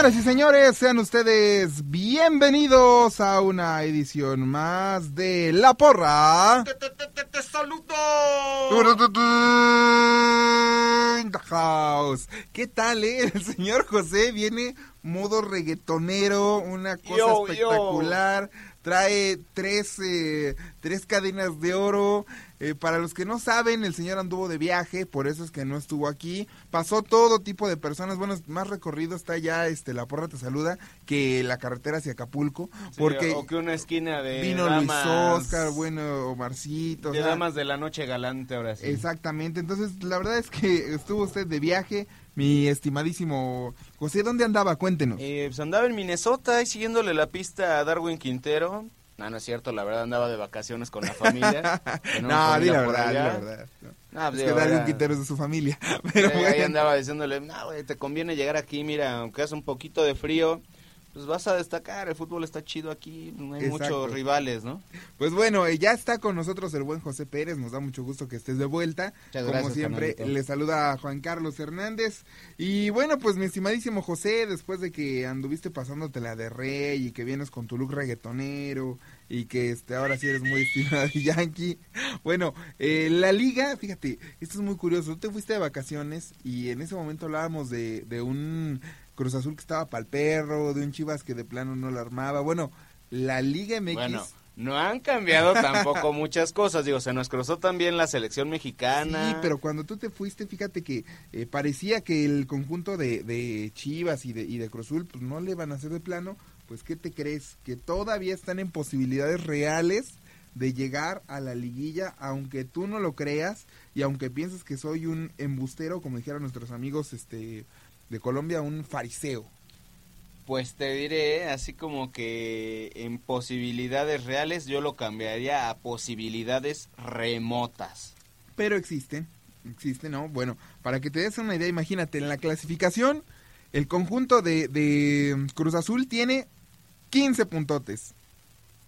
Señoras y señores, sean ustedes bienvenidos a una edición más de La Porra. ¡Te saludo! In the house. ¿Qué tal, eh? El señor José viene modo reggaetonero, una cosa Yo, yo. espectacular. Trae tres, eh, tres cadenas de oro. Eh, para los que no saben, el señor anduvo de viaje, por eso es que no estuvo aquí. Pasó todo tipo de personas. Bueno, más recorrido está ya este La Porra Te Saluda que la carretera hacia Acapulco. porque o que una esquina de vino damas, Luis Oscar, bueno, Omarcito. o de sea, damas de la noche galante ahora sí. Exactamente, entonces la verdad es que estuvo usted de viaje, mi estimadísimo José, ¿dónde andaba? Cuéntenos. Eh, pues andaba en Minnesota y siguiéndole la pista a Darwin Quintero. No, no es cierto, la verdad andaba de vacaciones con la familia. No, di familia la verdad, la verdad. no. No, pues, es que digo, Darwin era- Quintero es de su familia. Pero ahí bueno. andaba diciéndole, no, güey, te conviene llegar aquí, mira, aunque hace un poquito de frío, pues vas a destacar, el fútbol está chido aquí, no hay Exacto. muchos rivales, ¿no? Pues bueno, eh, ya está con nosotros el buen José Pérez, nos da mucho gusto que estés de vuelta. Muchas Como gracias, siempre, le saluda a Juan Carlos Hernández. Y bueno, pues mi estimadísimo José, después de que anduviste pasándote la de rey y que vienes con tu look reggaetonero y que este ahora sí eres muy estilo de Yankee. Bueno, eh, la liga, fíjate, esto es muy curioso. Tú te fuiste de vacaciones y en ese momento hablábamos de, de un Cruz Azul que estaba para el perro, de un Chivas que de plano no la armaba. Bueno, la Liga MX... Bueno, no han cambiado tampoco muchas cosas, digo, se nos cruzó también la selección mexicana. Sí, pero cuando tú te fuiste, fíjate que eh, parecía que el conjunto de, de Chivas y de, y de Cruzul, pues no le van a hacer de plano. Pues, ¿qué te crees? Que todavía están en posibilidades reales de llegar a la liguilla, aunque tú no lo creas y aunque pienses que soy un embustero, como dijeron nuestros amigos este de Colombia, un fariseo. Pues te diré, así como que en posibilidades reales yo lo cambiaría a posibilidades remotas. pero existen, existen, ¿no? Bueno, para que te des una idea, imagínate, en la clasificación, el conjunto de, de Cruz Azul tiene 15 puntotes.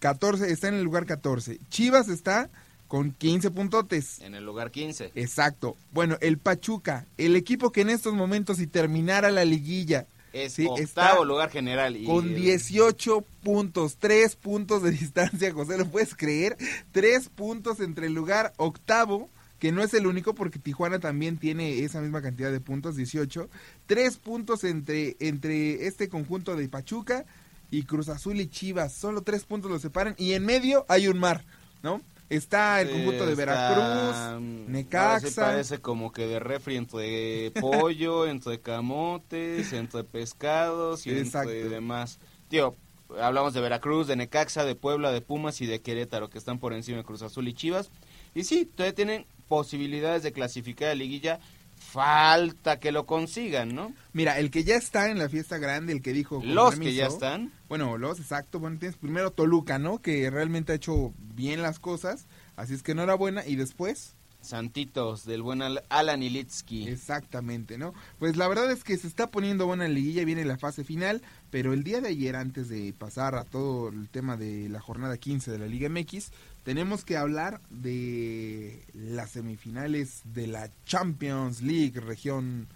14, está en el lugar 14. Chivas está con 15 puntotes. En el lugar 15. Exacto. Bueno, el Pachuca, el equipo que en estos momentos, si terminara la liguilla, Es Sí, octavo lugar general. Y Con 18 puntos, 3 puntos de distancia, José, ¿lo puedes creer? 3 puntos entre el lugar octavo, que no es el único porque Tijuana también tiene esa misma cantidad de puntos, 18. 3 puntos entre, entre este conjunto de Pachuca y Cruz Azul y Chivas. Solo 3 puntos los separan y en medio hay un mar, ¿no? Está el conjunto de Veracruz, Necaxa. parece como que de refri entre pollo, entre camotes, entre pescados y Exacto. entre demás. Tío, hablamos de Veracruz, de Necaxa, de Puebla, de Pumas y de Querétaro, que están por encima de Cruz Azul y Chivas. Y sí, todavía tienen posibilidades de clasificar a liguilla. Falta que lo consigan, ¿no? Mira, el que ya está en la fiesta grande, el que dijo... Los que ya están. Bueno, los, exacto. Bueno, tienes primero Toluca, ¿no? Que realmente ha hecho bien las cosas. Así es que enhorabuena. Y después, Santitos, del buen Al- Alan Ilitsky. exactamente, ¿no? Pues la verdad es que se está poniendo buena la liguilla, viene la fase final. Pero el día de ayer, antes de pasar a todo el tema de la jornada 15 de la Liga MX, tenemos que hablar de las semifinales de la Champions League, región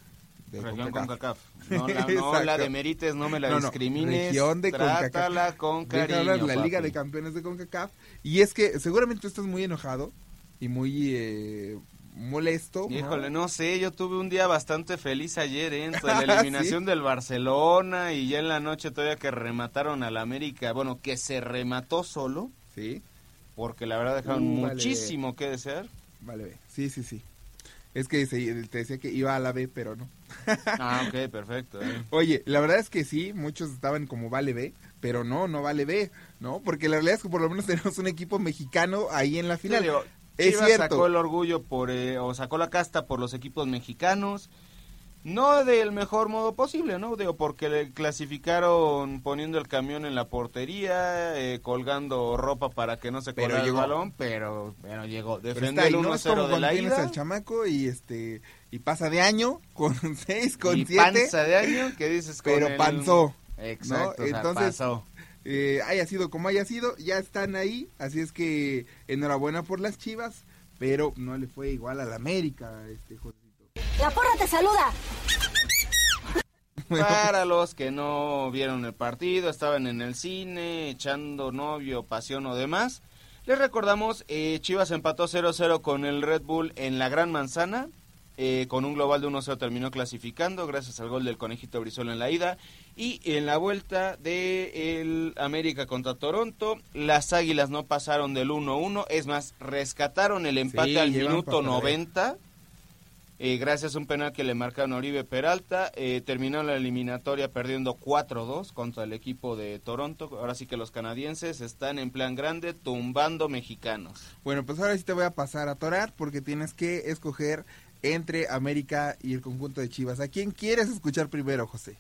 de Región CONCACAF. CONCACAF. No, la, no la demerites, no me la No, no, discrimines. región de CONCACAF. Trátala con Deja cariño, la papi. Liga de Campeones de CONCACAF. Y es que seguramente tú estás muy enojado y muy eh, molesto. ¿no? Híjole, no sé, yo tuve un día bastante feliz ayer, ¿eh? Entre la ¿Sí? eliminación del Barcelona y ya en la noche todavía que remataron al América, bueno, que se remató solo, Sí, porque la verdad dejaron Uh, vale. muchísimo que desear. vale, sí, sí, sí. Es que te decía que iba a la B, pero no. Ah, ok, perfecto. ¿eh? Oye, la verdad es que sí, muchos estaban como vale B, pero no, no vale B, ¿no? Porque la realidad es que por lo menos tenemos un equipo mexicano ahí en la final. Sí, digo, es Chivas cierto. sacó el orgullo por, eh, o sacó la casta por los equipos mexicanos. No del mejor modo posible, ¿no? Digo, porque le clasificaron poniendo el camión en la portería, eh, colgando ropa para que no se Pero colara el balón, pero, pero llegó. Defendió el ¿no? Es como 1-0 de cuando la ida. al chamaco y este y pasa de año con 6, con y 7. panza de año, que dices? Con pero el- panzó. Exacto, ¿no? o sea, Entonces, pasó. Eh, haya sido como haya sido, ya están ahí, así es que enhorabuena por las Chivas, pero no le fue igual al América, este Josito. La porra te saluda. Para los que no vieron el partido, estaban en el cine, echando novio, pasión o demás, les recordamos, eh, Chivas empató 0-0 con el Red Bull en la Gran Manzana, eh, con un global de 1-0 terminó clasificando gracias al gol del Conejito Brizuela en la ida, y en la vuelta de el América contra Toronto, las Águilas no pasaron del 1-1, es más, rescataron el empate Sí, al minuto para perder. 90, eh, gracias a un penal que le marcaron a Oribe Peralta, eh, terminó la eliminatoria perdiendo 4-2 contra el equipo de Toronto. Ahora sí que los canadienses están en plan grande tumbando mexicanos. Bueno, pues ahora sí te voy a pasar a torar porque tienes que escoger entre América y el conjunto de Chivas. ¿A quién quieres escuchar primero, José?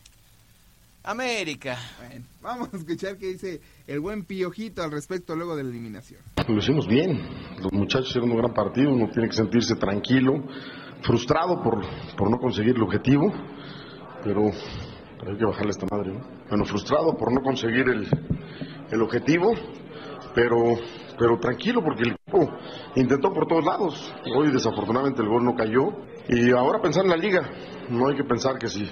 América. Bueno, vamos a escuchar qué dice el buen Piojito al respecto luego de la eliminación. Lo hicimos bien. Los muchachos hicieron un gran partido. Uno tiene que sentirse tranquilo, frustrado por, por no conseguir el objetivo, pero, pero hay que bajarle a esta madre. ¿no? Bueno, frustrado por no conseguir el, el objetivo, pero, pero tranquilo porque el equipo intentó por todos lados. Hoy desafortunadamente el gol no cayó. Y ahora pensar en la liga. No hay que pensar que si,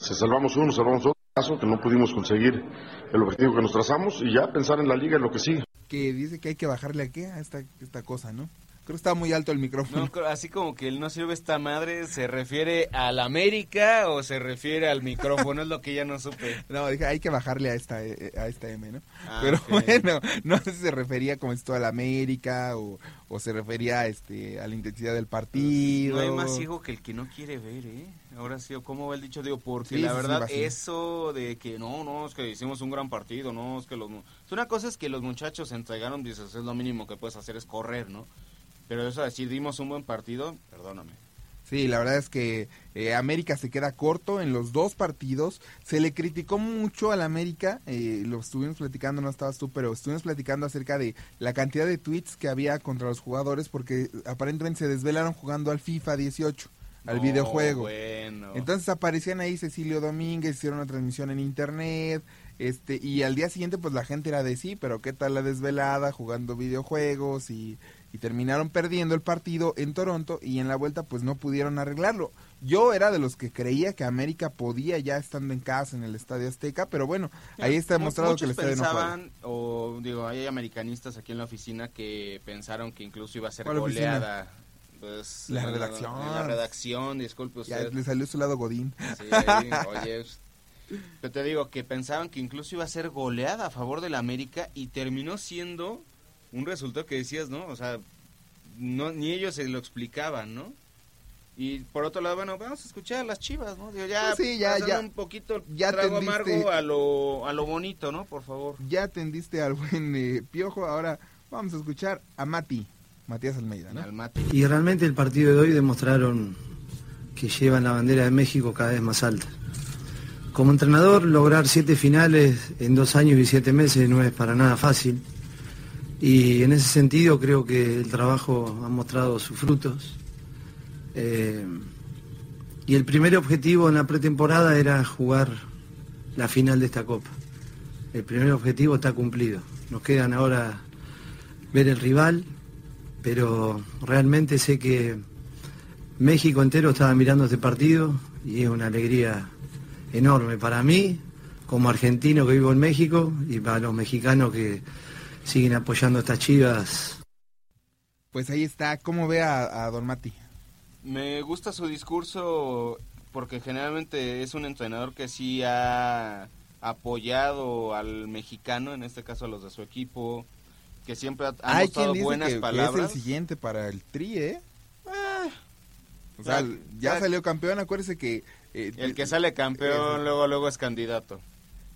si salvamos uno, salvamos otro. Que no pudimos conseguir el objetivo que nos trazamos y ya pensar en la liga en lo que sigue. Que dice que hay que bajarle a qué a esta, esta cosa, ¿no? Creo que está muy alto el micrófono. No, así como que el no sirve esta madre, ¿se refiere al América o se refiere al micrófono? es lo que ya no supe. No, dije, hay que bajarle a esta, eh, a esta M, ¿no? Ah, Pero bueno, no sé si se refería como esto a la América o, o se refería este, a la intensidad del partido. No hay más ciego que el que no quiere ver, ¿eh? Ahora sí, o ¿cómo va el dicho? Digo, porque Sí, la sí, verdad, eso de que no, no, es que hicimos un gran partido, no, es que los... Una cosa es que los muchachos se entregaron, dices, es lo mínimo que puedes hacer es correr, ¿no? Pero eso de decir, dimos un buen partido, perdóname. Sí, la verdad es que eh, América se queda corto en los dos partidos. Se le criticó mucho al América, eh, lo estuvimos platicando, no estabas tú, pero estuvimos platicando acerca de la cantidad de tweets que había contra los jugadores porque aparentemente se desvelaron jugando al FIFA 18, al No, videojuego. bueno. Entonces aparecían ahí Cecilio Domínguez, hicieron una transmisión en internet, Este, y al día siguiente pues la gente era de sí, pero qué tal la desvelada jugando videojuegos y, y terminaron perdiendo el partido en Toronto y en la vuelta pues no pudieron arreglarlo. Yo era de los que creía que América podía ya estando en casa en el Estadio Azteca, pero bueno, ahí está demostrado que el estadio no pensaban, o digo, hay americanistas aquí en la oficina que pensaron que incluso iba a ser goleada. Pues, La en redacción. La redacción, disculpe Ya usted. le salió su lado Godín. Sí, oye, yo te digo que pensaban que incluso iba a ser goleada a favor del América y terminó siendo un resultado que decías, ¿no? O sea, no, ni ellos se lo explicaban, ¿no? Y por otro lado, bueno, vamos a escuchar a las chivas, ¿no? Digo, ya, Pues sí, ya, ya. un poquito Ya trago tendiste- amargo a lo, a lo bonito, ¿no? Por favor. Ya atendiste al buen eh, Piojo, ahora vamos a escuchar a Mati, Matías Almeida, ¿no? Al mate. Y realmente el partido de hoy demostraron que llevan la bandera de México cada vez más alta. Como entrenador, lograr siete finales en dos años y siete meses no es para nada fácil. Y en ese sentido creo que el trabajo ha mostrado sus frutos. Eh, y el primer objetivo en la pretemporada era jugar la final de esta Copa. El primer objetivo está cumplido. Nos quedan ahora ver el rival, pero realmente sé que México entero estaba mirando este partido y es una alegría enorme para mí, como argentino que vivo en México, y para los mexicanos que siguen apoyando a estas chivas. Pues ahí está, ¿cómo ve a, a Don Mati? Me gusta su discurso porque generalmente es un entrenador que sí ha apoyado al mexicano, en este caso a los de su equipo, que siempre ha, ha Hay mostrado quien dice buenas que, que palabras. es el siguiente para el Tri, ¿eh? Ah, O sea, Ya- ya ya- salió campeón, acuérdese que... eh, el que sale campeón luego luego es candidato.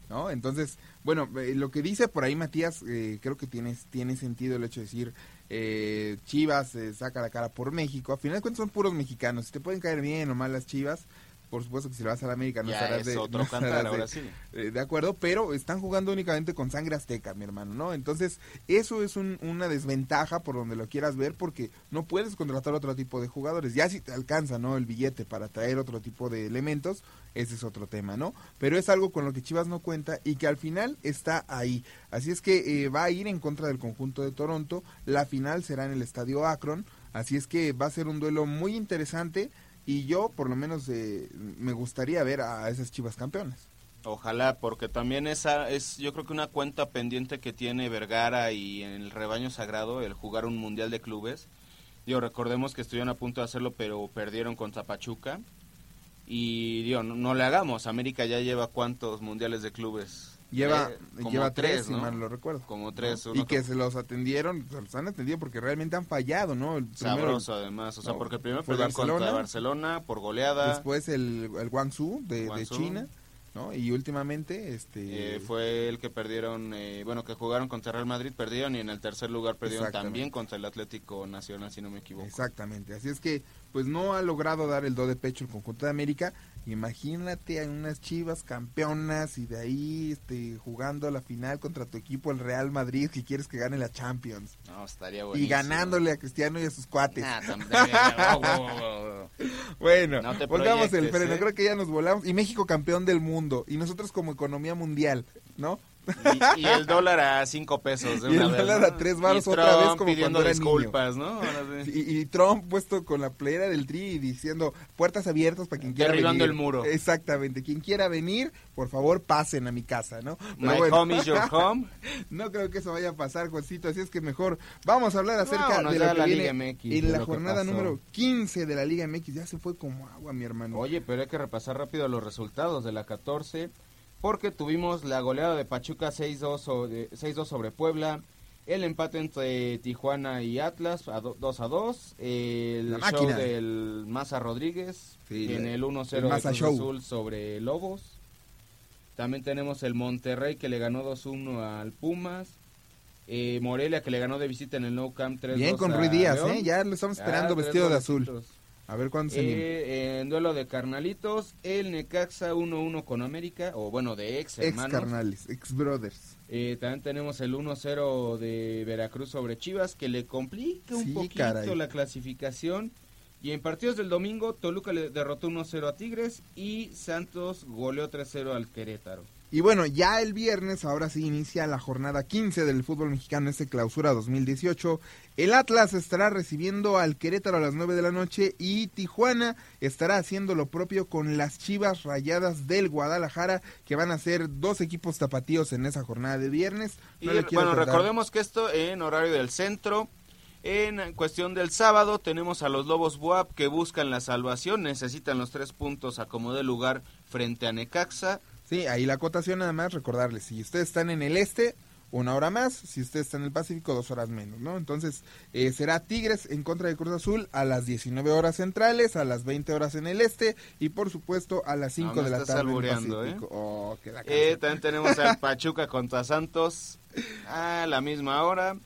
¿no? Entonces, bueno, eh, lo que dice por ahí Matías, eh, creo que tiene, tiene sentido el hecho de decir, eh, Chivas eh, saca la cara por México, a final de cuentas son puros mexicanos, si te pueden caer bien o mal las Chivas, por supuesto que si le vas a la América no Ya estarás es de, otro no estarás de- sí. eh, de acuerdo, pero están jugando únicamente con sangre azteca, mi hermano, ¿no? Entonces, eso es un- una desventaja por donde lo quieras ver, porque no puedes contratar otro tipo de jugadores. Ya si te alcanza, ¿no? El billete para traer otro tipo de elementos, ese es otro tema, ¿no? Pero es algo con lo que Chivas no cuenta y que al final está ahí. Así es que eh, va a ir en contra del conjunto de Toronto. La final será en el estadio Akron. Así es que va a ser un duelo muy interesante. Y yo, por lo menos, eh, me gustaría ver a esas Chivas campeonas. Ojalá, porque también esa es, yo creo que una cuenta pendiente que tiene Vergara y el rebaño sagrado, el jugar un mundial de clubes. Digo, recordemos que estuvieron a punto de hacerlo, pero perdieron contra Pachuca. Y digo, no, no le hagamos, América ya lleva cuántos mundiales de clubes. Lleva, Eh, lleva tres, si ¿no? mal lo recuerdo. Como tres, Y que se los atendieron, se los han atendido porque realmente han fallado, ¿no? El primero- Sabroso además, o sea, no, porque primero fue perdieron contra Barcelona, Barcelona por goleada. Después el, el Guangzhou de. China, ¿no? Y últimamente, este... Eh, fue el que perdieron, eh, bueno, que jugaron contra Real Madrid, perdieron y en el tercer lugar perdieron también contra el Atlético Nacional, si no me equivoco. Exactamente, así es que pues no ha logrado dar el do de pecho el conjunto de América. Imagínate a unas Chivas campeonas y de ahí este, jugando la final contra tu equipo el Real Madrid que quieres que gane la Champions No, estaría y buenísimo. ganándole a Cristiano y a sus cuates. Nah, oh, oh, oh, oh. Bueno, No pongamos el freno, ¿eh? creo que ya nos volamos y México campeón del mundo y nosotros como economía mundial, ¿no? Y, y el dólar a cinco pesos de Y una el vez, dólar ¿no? a tres varos Y otra Trump vez como pidiendo cuando era niño. disculpas, ¿no? Y, y Trump puesto con la playera del tri y diciendo puertas abiertas para quien quiera Derribando venir. el muro. Exactamente, quien quiera venir, por favor pasen a mi casa, ¿no? Pero My bueno. home is your home. no creo que eso vaya a pasar, Juancito, así es que mejor vamos a hablar acerca de lo que la viene Liga MX, en la jornada número 15 de la Liga MX. Ya se fue como agua, mi hermano. Oye, pero hay que repasar rápido los resultados de la 14, porque tuvimos la goleada de Pachuca 6-2 sobre, 6-2 sobre Puebla, el empate entre Tijuana y Atlas a do- 2 a 2, el La show máquina. del Maza Rodríguez Sí, en el 1-0 el de Cruz. Azul sobre Lobos. También tenemos el Monterrey que le ganó 2-1 al Pumas. Eh, Morelia que le ganó de visita en el Nou Camp 3-2 Bien con a Rui Díaz, León. ¿eh? Ya lo estamos esperando Ah, tres vestido de azul. A ver cuándo se. Eh, en duelo de carnalitos, el Necaxa 1-1 con América, o bueno, de ex Ex hermanos. carnales, ex brothers. Eh, también tenemos el 1-0 de Veracruz sobre Chivas, que le complica un Sí, poquito caray. la clasificación. Y en partidos del domingo, Toluca le derrotó 1-0 a Tigres y Santos goleó 3-0 al Querétaro. Y bueno, ya el viernes, ahora sí inicia la jornada 15 del fútbol mexicano, este clausura 2018. El Atlas estará recibiendo al Querétaro a las 9 de la noche y Tijuana estará haciendo lo propio con las Chivas Rayadas del Guadalajara, que van a ser dos equipos tapatíos en esa jornada de viernes. y bueno, recordemos que esto en horario del centro. En cuestión del sábado tenemos a los Lobos Buap que buscan la salvación, necesitan los tres puntos a como de lugar frente a Necaxa. Sí, ahí la acotación nada más, recordarles, si ustedes están en el este, una hora más, si ustedes están en el Pacífico, dos horas menos, ¿no? Entonces, eh, será Tigres en contra de Cruz Azul a las 19 horas centrales, a las 20 horas en el este y por supuesto a las 5 de la tarde en el Pacífico. ¿eh? Oh, eh, también tenemos al Pachuca contra Santos a la misma hora.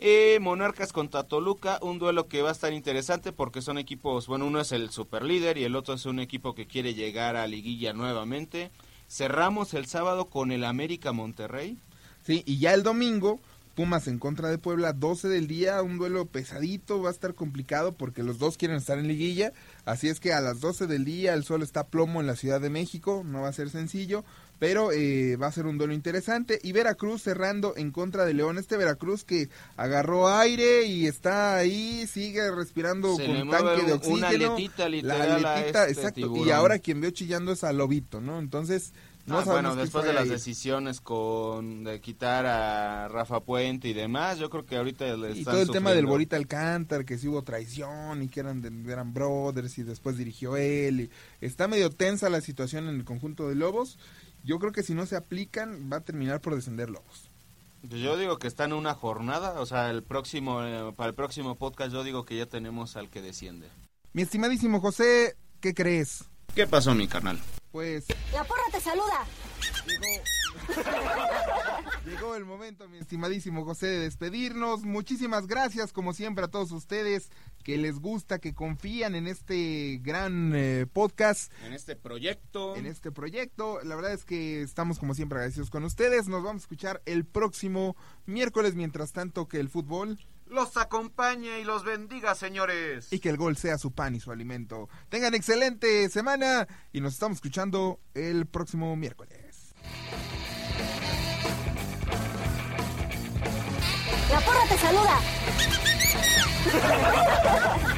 Eh, Monarcas contra Toluca, un duelo que va a estar interesante porque son equipos, bueno, uno es el super líder y el otro es un equipo que quiere llegar a liguilla nuevamente. Cerramos el sábado con el América Monterrey. Sí, y ya el domingo, Pumas en contra de Puebla, 12 del día, un duelo pesadito, va a estar complicado porque los dos quieren estar en liguilla, así es que a las 12 del día el sol está plomo en la Ciudad de México, no va a ser sencillo, pero eh, va a ser un duelo interesante. Y Veracruz cerrando en contra de León. Este Veracruz que agarró aire y está ahí, sigue respirando con tanque de oxígeno. Una aletita, literal la aletita, este exacto. Y ahora quien veo chillando es a Lobito, ¿no? Entonces. No ah, bueno, después de las decisiones con de quitar a Rafa Puente y demás, yo creo que ahorita le Y todo el tema del Borita Alcántar, que sí hubo traición y que eran, eran brothers y después dirigió él. Y está medio tensa la situación en el conjunto de Lobos yo creo que si no se aplican, va a terminar por descender Lobos. Pues yo digo que está en una jornada, o sea, el próximo, eh, para el próximo podcast yo digo que ya tenemos al que desciende. Mi estimadísimo José, ¿qué crees? ¿Qué pasó, mi carnal? Pues... La porra te saluda. Llegó el momento, mi estimadísimo José, de despedirnos. Muchísimas gracias, como siempre, a todos ustedes que les gusta, que confían en este gran eh, podcast. En este proyecto. En este proyecto. La verdad es que estamos, como siempre, agradecidos con ustedes. Nos vamos a escuchar el próximo miércoles, mientras tanto que el fútbol los acompañe y los bendiga, señores. Y que el gol sea su pan y su alimento. Tengan excelente semana y nos estamos escuchando el próximo miércoles. La porra te